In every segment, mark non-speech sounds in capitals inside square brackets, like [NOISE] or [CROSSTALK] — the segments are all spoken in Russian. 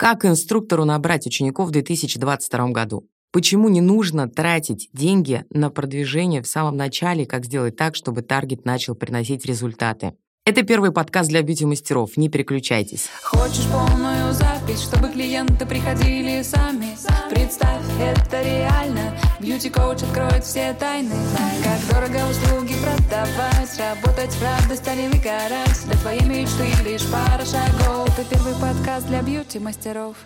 Как инструктору набрать учеников в 2022 году? Почему не нужно тратить деньги на продвижение в самом начале, как сделать так, чтобы таргет начал приносить результаты? Это первый подкаст для бьюти-мастеров, не переключайтесь. Хочешь полную запись, чтобы клиенты приходили сами? Представь, это реально. Бьюти-коуч откроет все тайны. Как дорого услуги продавать, работать в радость, а не выгорать. Для твоей мечты лишь пара шагов. Это первый подкаст для бьюти-мастеров.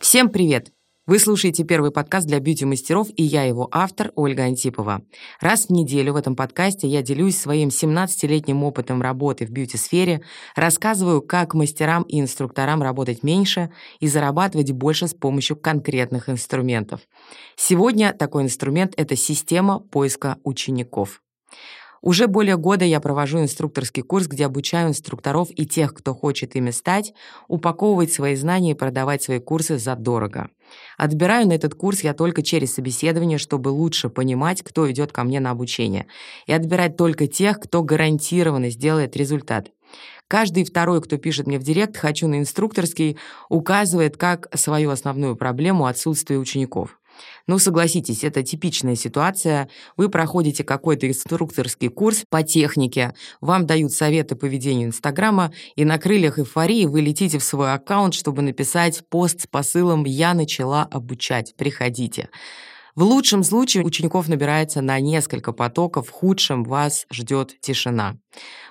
Всем привет! Вы слушаете первый подкаст для бьюти-мастеров, и я его автор, Ольга Антипова. Раз в неделю в этом подкасте я делюсь своим 17-летним опытом работы в бьюти-сфере, рассказываю, как мастерам и инструкторам работать меньше и зарабатывать больше с помощью конкретных инструментов. Сегодня такой инструмент — это система поиска учеников. Уже более года я провожу инструкторский курс, где обучаю инструкторов и тех, кто хочет ими стать, упаковывать свои знания и продавать свои курсы задорого. Отбираю на этот курс я только через собеседование, чтобы лучше понимать, кто идет ко мне на обучение, и отбирать только тех, кто гарантированно сделает результат. Каждый второй, кто пишет мне в директ «хочу на инструкторский», указывает как свою основную проблему отсутствие учеников. Ну, согласитесь, это типичная ситуация. Вы проходите какой-то инструкторский курс по технике, вам дают советы по ведению Инстаграма, и на крыльях эйфории вы летите в свой аккаунт, чтобы написать пост с посылом «Я начала обучать, приходите». В лучшем случае учеников набирается на несколько потоков, в худшем вас ждет тишина.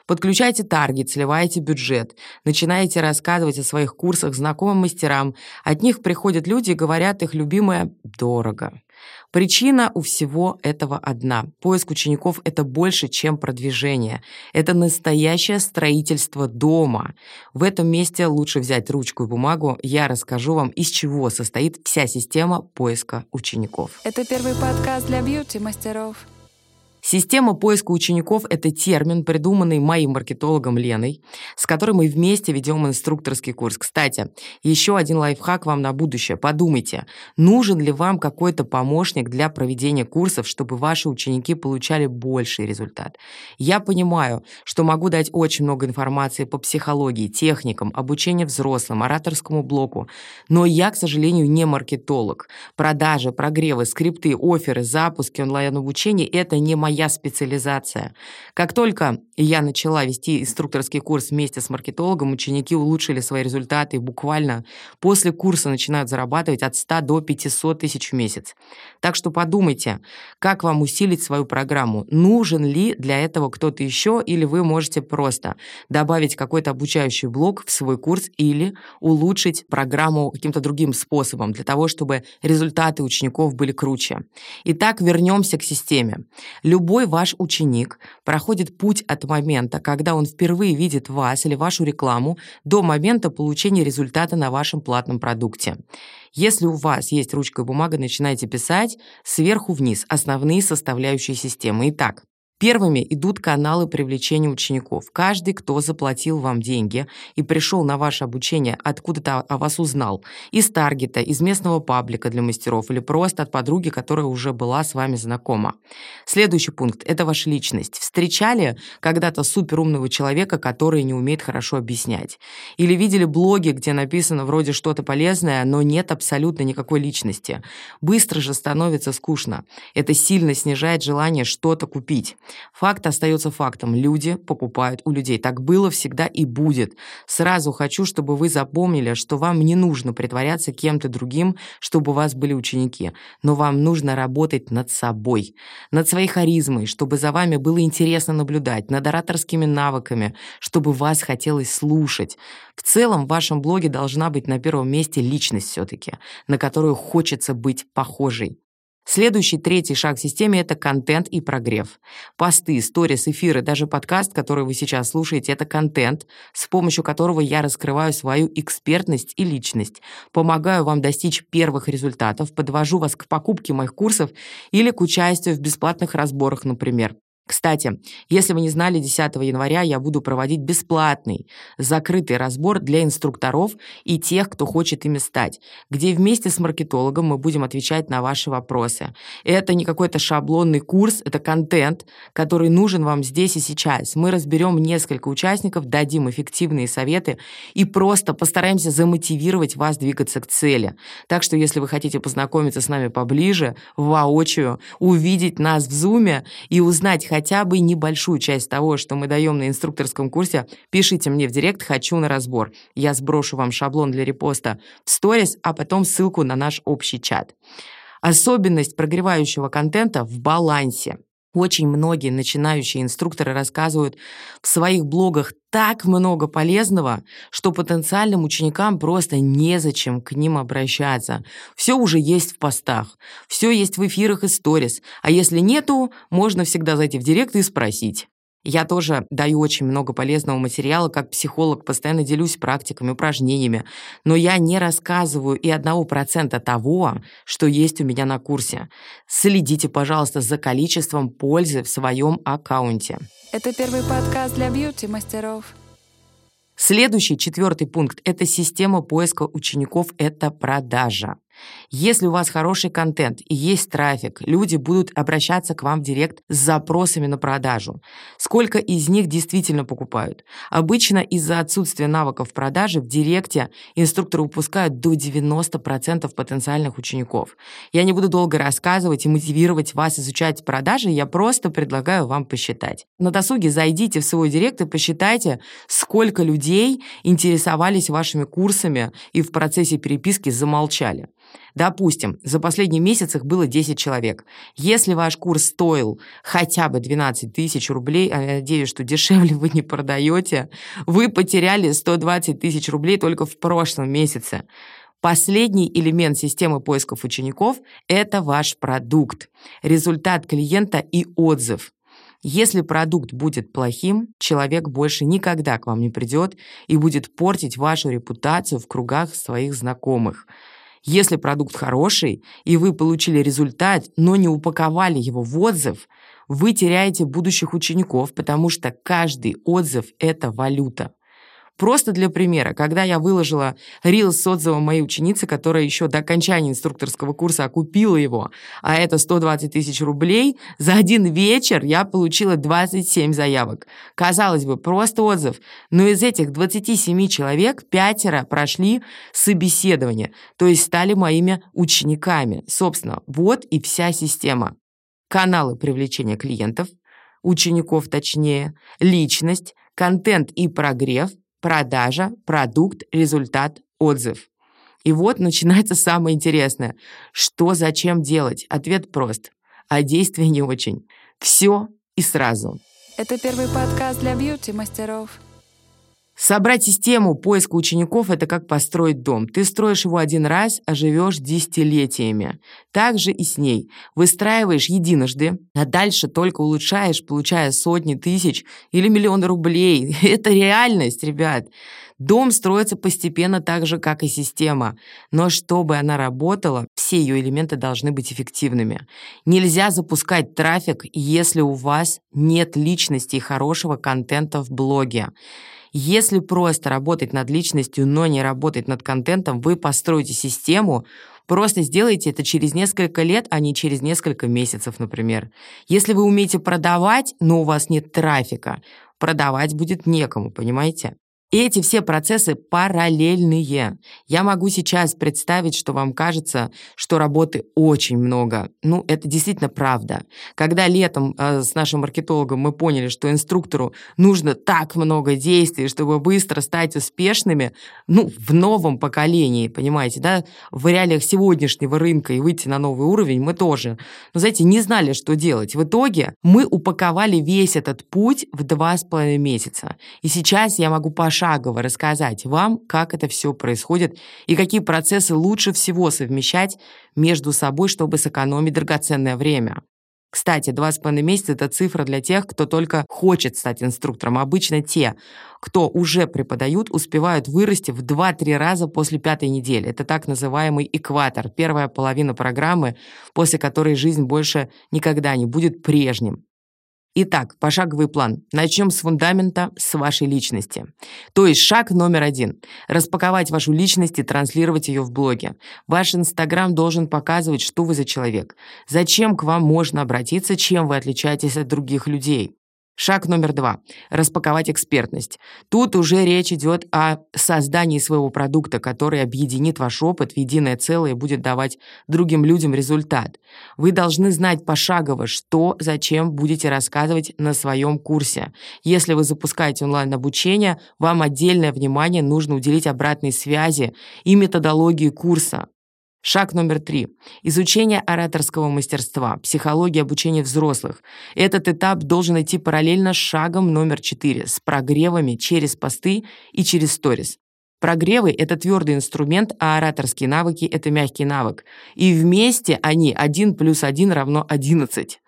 Подключайте таргет, сливайте бюджет, начинаете рассказывать о своих курсах знакомым мастерам. От них приходят люди и говорят, их любимое «дорого». Причина у всего этого одна. Поиск учеников — это больше, чем продвижение. Это настоящее строительство дома. В этом месте лучше взять ручку и бумагу. Я расскажу вам, из чего состоит вся система поиска учеников. Это первый подкаст для бьюти-мастеров. Система поиска учеников – это термин, придуманный моим маркетологом Леной, с которой мы вместе ведем инструкторский курс. Кстати, еще один лайфхак вам на будущее. Подумайте, нужен ли вам какой-то помощник для проведения курсов, чтобы ваши ученики получали больший результат. Я понимаю, что могу дать очень много информации по психологии, техникам, обучению взрослым, ораторскому блоку, но я, к сожалению, не маркетолог. Продажи, прогревы, скрипты, оферы, запуски онлайн-обучения – это не моя моя специализация. Как только я начала вести инструкторский курс вместе с маркетологом, ученики улучшили свои результаты и буквально после курса начинают зарабатывать от 100 до 500 тысяч в месяц. Так что подумайте, как вам усилить свою программу. Нужен ли для этого кто-то еще, или вы можете просто добавить какой-то обучающий блок в свой курс или улучшить программу каким-то другим способом для того, чтобы результаты учеников были круче. Итак, вернемся к системе. Любой Любой ваш ученик проходит путь от момента, когда он впервые видит вас или вашу рекламу, до момента получения результата на вашем платном продукте. Если у вас есть ручка и бумага, начинайте писать сверху вниз основные составляющие системы. Итак, Первыми идут каналы привлечения учеников. Каждый, кто заплатил вам деньги и пришел на ваше обучение, откуда-то о вас узнал. Из таргета, из местного паблика для мастеров или просто от подруги, которая уже была с вами знакома. Следующий пункт – это ваша личность. Встречали когда-то суперумного человека, который не умеет хорошо объяснять? Или видели блоги, где написано вроде что-то полезное, но нет абсолютно никакой личности? Быстро же становится скучно. Это сильно снижает желание что-то купить. Факт остается фактом. Люди покупают у людей. Так было всегда и будет. Сразу хочу, чтобы вы запомнили, что вам не нужно притворяться кем-то другим, чтобы у вас были ученики. Но вам нужно работать над собой, над своей харизмой, чтобы за вами было интересно наблюдать, над ораторскими навыками, чтобы вас хотелось слушать. В целом в вашем блоге должна быть на первом месте личность все-таки, на которую хочется быть похожей. Следующий, третий шаг в системе – это контент и прогрев. Посты, сторис, эфиры, даже подкаст, который вы сейчас слушаете – это контент, с помощью которого я раскрываю свою экспертность и личность, помогаю вам достичь первых результатов, подвожу вас к покупке моих курсов или к участию в бесплатных разборах, например. Кстати, если вы не знали, 10 января я буду проводить бесплатный закрытый разбор для инструкторов и тех, кто хочет ими стать, где вместе с маркетологом мы будем отвечать на ваши вопросы. Это не какой-то шаблонный курс, это контент, который нужен вам здесь и сейчас. Мы разберем несколько участников, дадим эффективные советы и просто постараемся замотивировать вас двигаться к цели. Так что, если вы хотите познакомиться с нами поближе, воочию, увидеть нас в зуме и узнать хотя бы небольшую часть того, что мы даем на инструкторском курсе, пишите мне в директ «Хочу на разбор». Я сброшу вам шаблон для репоста в сторис, а потом ссылку на наш общий чат. Особенность прогревающего контента в балансе. Очень многие начинающие инструкторы рассказывают в своих блогах так много полезного, что потенциальным ученикам просто незачем к ним обращаться. Все уже есть в постах, все есть в эфирах и сторис, а если нету, можно всегда зайти в директ и спросить. Я тоже даю очень много полезного материала, как психолог, постоянно делюсь практиками, упражнениями, но я не рассказываю и одного процента того, что есть у меня на курсе. Следите, пожалуйста, за количеством пользы в своем аккаунте. Это первый подкаст для бьюти-мастеров. Следующий, четвертый пункт – это система поиска учеников, это продажа. Если у вас хороший контент и есть трафик, люди будут обращаться к вам в директ с запросами на продажу. Сколько из них действительно покупают? Обычно из-за отсутствия навыков продажи в директе инструкторы упускают до 90% потенциальных учеников. Я не буду долго рассказывать и мотивировать вас изучать продажи, я просто предлагаю вам посчитать. На досуге зайдите в свой директ и посчитайте, сколько людей интересовались вашими курсами и в процессе переписки замолчали. Допустим, за последний месяц их было 10 человек. Если ваш курс стоил хотя бы 12 тысяч рублей, а я надеюсь, что дешевле вы не продаете, вы потеряли 120 тысяч рублей только в прошлом месяце. Последний элемент системы поисков учеников – это ваш продукт, результат клиента и отзыв. Если продукт будет плохим, человек больше никогда к вам не придет и будет портить вашу репутацию в кругах своих знакомых – если продукт хороший, и вы получили результат, но не упаковали его в отзыв, вы теряете будущих учеников, потому что каждый отзыв – это валюта. Просто для примера, когда я выложила рил с отзывом моей ученицы, которая еще до окончания инструкторского курса окупила его, а это 120 тысяч рублей, за один вечер я получила 27 заявок. Казалось бы, просто отзыв, но из этих 27 человек пятеро прошли собеседование, то есть стали моими учениками. Собственно, вот и вся система. Каналы привлечения клиентов, учеников точнее, личность, контент и прогрев – продажа, продукт, результат, отзыв. И вот начинается [LAUGHS] самое интересное. Что, зачем делать? Ответ прост, а действие не очень. Все и сразу. Это первый подкаст для бьюти-мастеров. Собрать систему поиска учеников – это как построить дом. Ты строишь его один раз, а живешь десятилетиями. Так же и с ней. Выстраиваешь единожды, а дальше только улучшаешь, получая сотни тысяч или миллионы рублей. [LAUGHS] Это реальность, ребят. Дом строится постепенно так же, как и система. Но чтобы она работала, все ее элементы должны быть эффективными. Нельзя запускать трафик, если у вас нет личности и хорошего контента в блоге. Если просто работать над личностью, но не работать над контентом, вы построите систему, Просто сделайте это через несколько лет, а не через несколько месяцев, например. Если вы умеете продавать, но у вас нет трафика, продавать будет некому, понимаете? И эти все процессы параллельные. Я могу сейчас представить, что вам кажется, что работы очень много. Ну, это действительно правда. Когда летом э, с нашим маркетологом мы поняли, что инструктору нужно так много действий, чтобы быстро стать успешными, ну, в новом поколении, понимаете, да, в реалиях сегодняшнего рынка и выйти на новый уровень мы тоже, ну, знаете, не знали, что делать. В итоге мы упаковали весь этот путь в два с половиной месяца. И сейчас я могу пошагово пошагово рассказать вам, как это все происходит и какие процессы лучше всего совмещать между собой, чтобы сэкономить драгоценное время. Кстати, два с половиной месяца – это цифра для тех, кто только хочет стать инструктором. Обычно те, кто уже преподают, успевают вырасти в 2-3 раза после пятой недели. Это так называемый экватор, первая половина программы, после которой жизнь больше никогда не будет прежним. Итак, пошаговый план. Начнем с фундамента, с вашей личности. То есть шаг номер один. Распаковать вашу личность и транслировать ее в блоге. Ваш Инстаграм должен показывать, что вы за человек. Зачем к вам можно обратиться, чем вы отличаетесь от других людей. Шаг номер два. Распаковать экспертность. Тут уже речь идет о создании своего продукта, который объединит ваш опыт в единое целое и будет давать другим людям результат. Вы должны знать пошагово, что, зачем будете рассказывать на своем курсе. Если вы запускаете онлайн-обучение, вам отдельное внимание нужно уделить обратной связи и методологии курса. Шаг номер три. Изучение ораторского мастерства, психология обучения взрослых. Этот этап должен идти параллельно с шагом номер четыре, с прогревами через посты и через сторис. Прогревы — это твердый инструмент, а ораторские навыки — это мягкий навык. И вместе они 1 плюс 1 равно 11.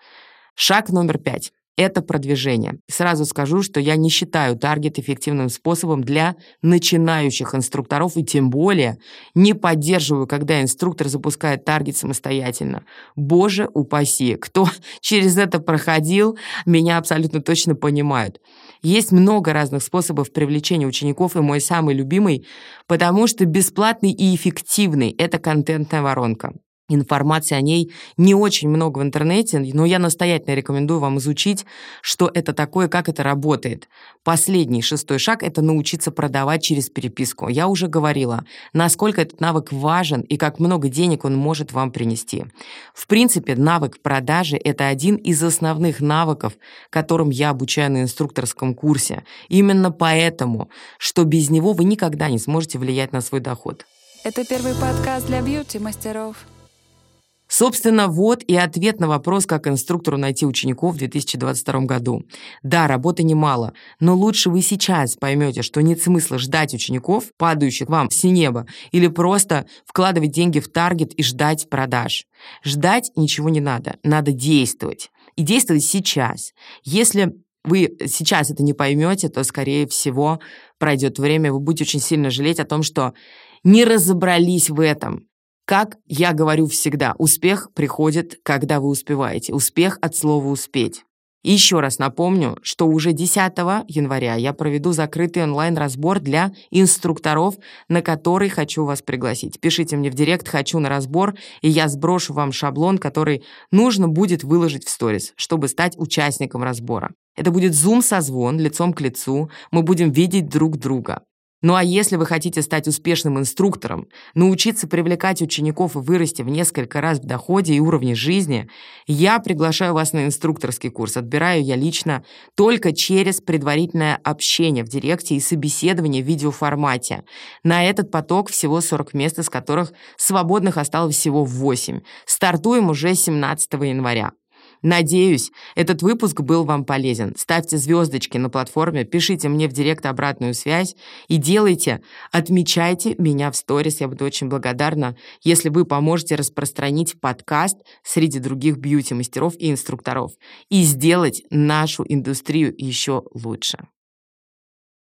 Шаг номер пять это продвижение. Сразу скажу, что я не считаю таргет эффективным способом для начинающих инструкторов и тем более не поддерживаю, когда инструктор запускает таргет самостоятельно. Боже упаси, кто [LAUGHS] через это проходил, меня абсолютно точно понимают. Есть много разных способов привлечения учеников, и мой самый любимый, потому что бесплатный и эффективный – это контентная воронка. Информации о ней не очень много в интернете, но я настоятельно рекомендую вам изучить, что это такое, как это работает. Последний, шестой шаг – это научиться продавать через переписку. Я уже говорила, насколько этот навык важен и как много денег он может вам принести. В принципе, навык продажи – это один из основных навыков, которым я обучаю на инструкторском курсе. Именно поэтому, что без него вы никогда не сможете влиять на свой доход. Это первый подкаст для бьюти-мастеров. Собственно, вот и ответ на вопрос, как инструктору найти учеников в 2022 году. Да, работы немало, но лучше вы сейчас поймете, что нет смысла ждать учеников, падающих вам с неба, или просто вкладывать деньги в таргет и ждать продаж. Ждать ничего не надо, надо действовать. И действовать сейчас. Если вы сейчас это не поймете, то, скорее всего, пройдет время, вы будете очень сильно жалеть о том, что не разобрались в этом. Как я говорю всегда, успех приходит, когда вы успеваете. Успех от слова «успеть». И еще раз напомню, что уже 10 января я проведу закрытый онлайн-разбор для инструкторов, на который хочу вас пригласить. Пишите мне в директ «Хочу на разбор», и я сброшу вам шаблон, который нужно будет выложить в сторис, чтобы стать участником разбора. Это будет зум-созвон лицом к лицу, мы будем видеть друг друга. Ну а если вы хотите стать успешным инструктором, научиться привлекать учеников и вырасти в несколько раз в доходе и уровне жизни, я приглашаю вас на инструкторский курс. Отбираю я лично только через предварительное общение в директе и собеседование в видеоформате. На этот поток всего 40 мест, из которых свободных осталось всего 8. Стартуем уже 17 января. Надеюсь, этот выпуск был вам полезен. Ставьте звездочки на платформе, пишите мне в директ обратную связь и делайте, отмечайте меня в сторис. Я буду очень благодарна, если вы поможете распространить подкаст среди других бьюти-мастеров и инструкторов и сделать нашу индустрию еще лучше.